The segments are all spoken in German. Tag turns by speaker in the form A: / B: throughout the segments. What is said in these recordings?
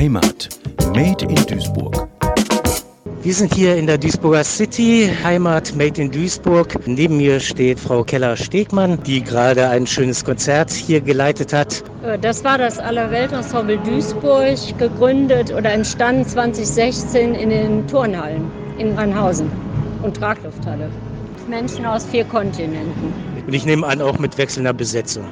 A: Heimat. Made in Duisburg.
B: Wir sind hier in der Duisburger City, Heimat Made in Duisburg. Neben mir steht Frau Keller-Stegmann, die gerade ein schönes Konzert hier geleitet hat.
C: Äh, das war das Allerweltensemble Duisburg, gegründet oder entstanden 2016 in den Turnhallen in Rheinhausen und Traglufthalle. Menschen aus vier Kontinenten.
B: Und ich nehme an, auch mit wechselnder Besetzung.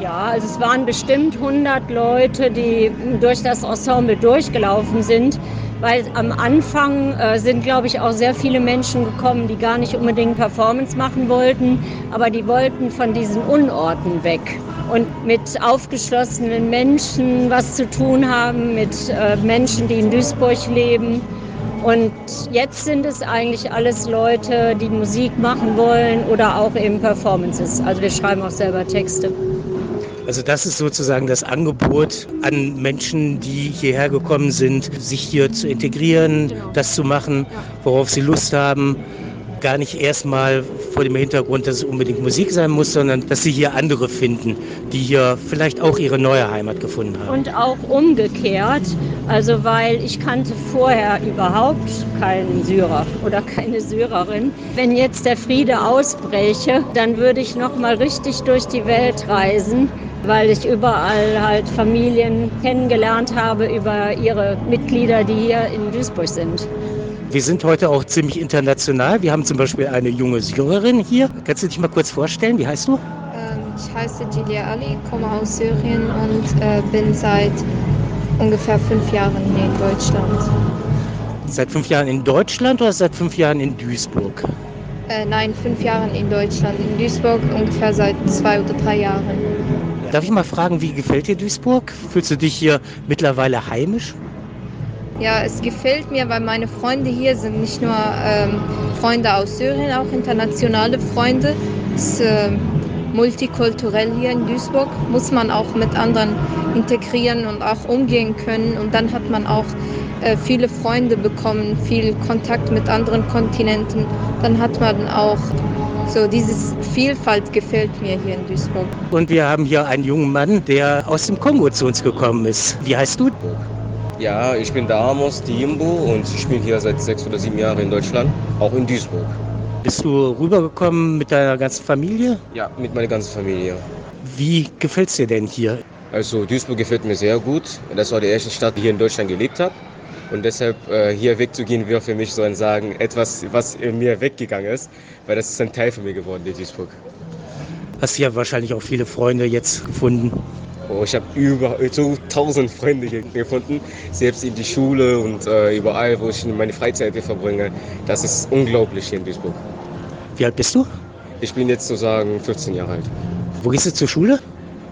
C: Ja, also es waren bestimmt 100 Leute, die durch das Ensemble durchgelaufen sind, weil am Anfang äh, sind, glaube ich, auch sehr viele Menschen gekommen, die gar nicht unbedingt Performance machen wollten, aber die wollten von diesen Unorten weg und mit aufgeschlossenen Menschen was zu tun haben, mit äh, Menschen, die in Duisburg leben. Und jetzt sind es eigentlich alles Leute, die Musik machen wollen oder auch eben Performances. Also wir schreiben auch selber Texte.
B: Also das ist sozusagen das Angebot an Menschen, die hierher gekommen sind, sich hier zu integrieren, genau. das zu machen, worauf sie Lust haben. Gar nicht erstmal vor dem Hintergrund, dass es unbedingt Musik sein muss, sondern dass sie hier andere finden, die hier vielleicht auch ihre neue Heimat gefunden haben.
C: Und auch umgekehrt, also weil ich kannte vorher überhaupt keinen Syrer oder keine Syrerin. Wenn jetzt der Friede ausbräche, dann würde ich noch mal richtig durch die Welt reisen weil ich überall halt Familien kennengelernt habe über ihre Mitglieder, die hier in Duisburg sind.
B: Wir sind heute auch ziemlich international. Wir haben zum Beispiel eine junge Syrerin hier. Kannst du dich mal kurz vorstellen? Wie heißt du?
D: Ähm, ich heiße Gilia Ali, komme aus Syrien und äh, bin seit ungefähr fünf Jahren hier in Deutschland.
B: Seit fünf Jahren in Deutschland oder seit fünf Jahren in Duisburg?
D: Äh, nein, fünf Jahren in Deutschland. In Duisburg ungefähr seit zwei oder drei Jahren.
B: Darf ich mal fragen, wie gefällt dir Duisburg? Fühlst du dich hier mittlerweile heimisch?
D: Ja, es gefällt mir, weil meine Freunde hier sind nicht nur ähm, Freunde aus Syrien, auch internationale Freunde. Es ist äh, multikulturell hier in Duisburg, muss man auch mit anderen integrieren und auch umgehen können. Und dann hat man auch äh, viele Freunde bekommen, viel Kontakt mit anderen Kontinenten. Dann hat man auch so diese Vielfalt gefällt mir hier in Duisburg.
B: Und wir haben hier einen jungen Mann, der aus dem Kongo zu uns gekommen ist. Wie heißt du?
E: Ja, ich bin der Amos Diembo und ich bin hier seit sechs oder sieben Jahren in Deutschland, auch in Duisburg.
B: Bist du rübergekommen mit deiner ganzen Familie?
E: Ja, mit meiner ganzen Familie.
B: Wie gefällt es dir denn hier?
E: Also Duisburg gefällt mir sehr gut. Das war die erste Stadt, die hier in Deutschland gelebt habe. Und deshalb äh, hier wegzugehen wäre für mich so ein Sagen, etwas, was in mir weggegangen ist, weil das ist ein Teil von mir geworden, der Duisburg.
B: Hast du ja wahrscheinlich auch viele Freunde jetzt gefunden.
E: Oh, ich habe über so tausend Freunde gefunden, selbst in die Schule und äh, überall, wo ich meine Freizeit verbringe. Das ist unglaublich hier in Duisburg.
B: Wie alt bist du?
E: Ich bin jetzt sozusagen 14 Jahre alt.
B: Wo gehst du zur Schule?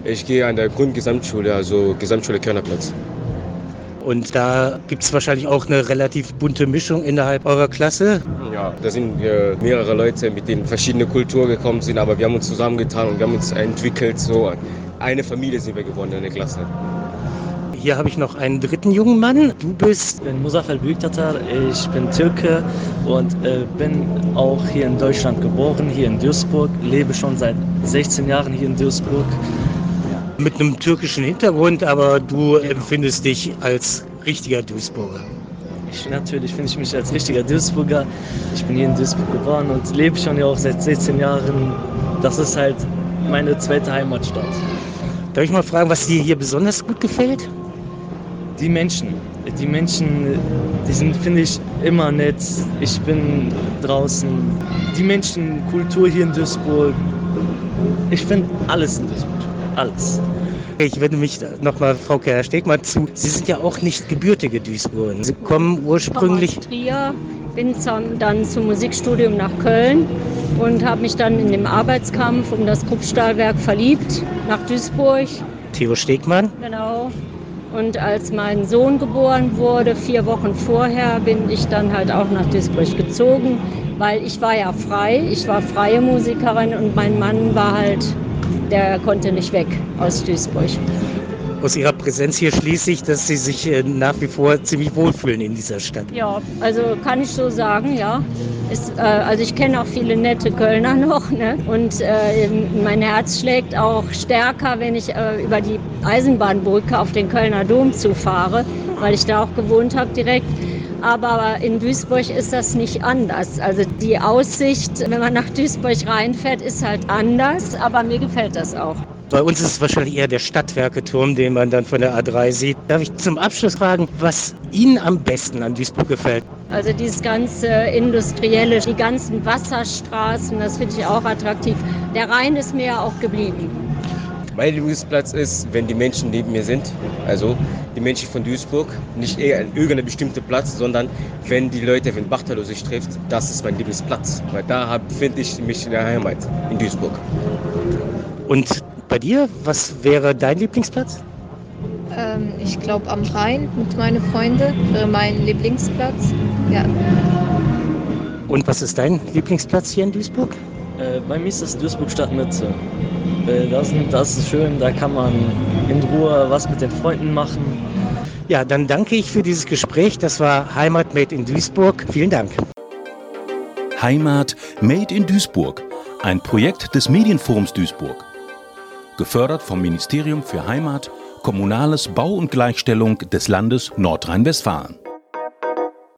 E: Ich gehe an der Grundgesamtschule, also Gesamtschule Körnerplatz.
B: Und da gibt es wahrscheinlich auch eine relativ bunte Mischung innerhalb eurer Klasse.
E: Ja, da sind äh, mehrere Leute, mit denen verschiedene Kulturen gekommen sind, aber wir haben uns zusammengetan und wir haben uns entwickelt. So eine Familie sind wir geworden in der Klasse.
B: Hier habe ich noch einen dritten jungen Mann. Du bist.
F: Ich bin Muzafer Büyüktatar, ich bin Türke und äh, bin auch hier in Deutschland geboren, hier in Duisburg, lebe schon seit 16 Jahren hier in Duisburg
B: mit einem türkischen Hintergrund, aber du empfindest dich als richtiger Duisburger.
F: Ich, natürlich finde ich mich als richtiger Duisburger. Ich bin hier in Duisburg geboren und lebe schon ja auch seit 16 Jahren. Das ist halt meine zweite Heimatstadt.
B: Darf ich mal fragen, was dir hier besonders gut gefällt?
F: Die Menschen. Die Menschen, die sind, finde ich, immer nett. Ich bin draußen. Die Menschenkultur hier in Duisburg. Ich finde alles in Duisburg alles.
B: Ich wende mich nochmal Frau Kerr-Stegmann zu. Sie sind ja auch nicht gebürtige Duisburg. Sie kommen ursprünglich.
C: Aus Trier, bin dann zum Musikstudium nach Köln und habe mich dann in dem Arbeitskampf um das Kruppstahlwerk verliebt, nach Duisburg.
B: Theo Stegmann?
C: Genau. Und als mein Sohn geboren wurde, vier Wochen vorher, bin ich dann halt auch nach Duisburg gezogen, weil ich war ja frei, ich war freie Musikerin und mein Mann war halt der konnte nicht weg aus Duisburg.
B: aus Ihrer Präsenz hier schließe ich, dass Sie sich äh, nach wie vor ziemlich wohlfühlen in dieser Stadt.
C: Ja, also kann ich so sagen, ja. Ist, äh, also ich kenne auch viele nette Kölner noch ne? und äh, mein Herz schlägt auch stärker, wenn ich äh, über die Eisenbahnbrücke auf den Kölner Dom zufahre, weil ich da auch gewohnt habe direkt. Aber in Duisburg ist das nicht anders. Also die Aussicht, wenn man nach Duisburg reinfährt, ist halt anders, aber mir gefällt das auch.
B: Bei uns ist es wahrscheinlich eher der Stadtwerketurm, den man dann von der A3 sieht. Darf ich zum Abschluss fragen, was Ihnen am besten an Duisburg gefällt?
C: Also dieses ganze Industrielle, die ganzen Wasserstraßen, das finde ich auch attraktiv. Der Rhein ist mir ja auch geblieben.
E: Mein Lieblingsplatz ist, wenn die Menschen neben mir sind, also die Menschen von Duisburg, nicht eher an irgendeinem bestimmten Platz, sondern wenn die Leute, wenn Bachtalo sich trifft, das ist mein Lieblingsplatz, weil da finde ich mich in der Heimat, in Duisburg.
B: Und bei dir, was wäre dein Lieblingsplatz?
D: Ähm, ich glaube am Rhein mit meinen Freunden wäre mein Lieblingsplatz. Ja.
B: Und was ist dein Lieblingsplatz hier in Duisburg?
F: Äh, bei mir ist das Duisburg Stadtmitte. Äh, das, das ist schön, da kann man in Ruhe was mit den Freunden machen.
B: Ja, dann danke ich für dieses Gespräch. Das war Heimat Made in Duisburg. Vielen Dank.
A: Heimat Made in Duisburg, ein Projekt des Medienforums Duisburg. Gefördert vom Ministerium für Heimat, Kommunales Bau und Gleichstellung des Landes Nordrhein-Westfalen.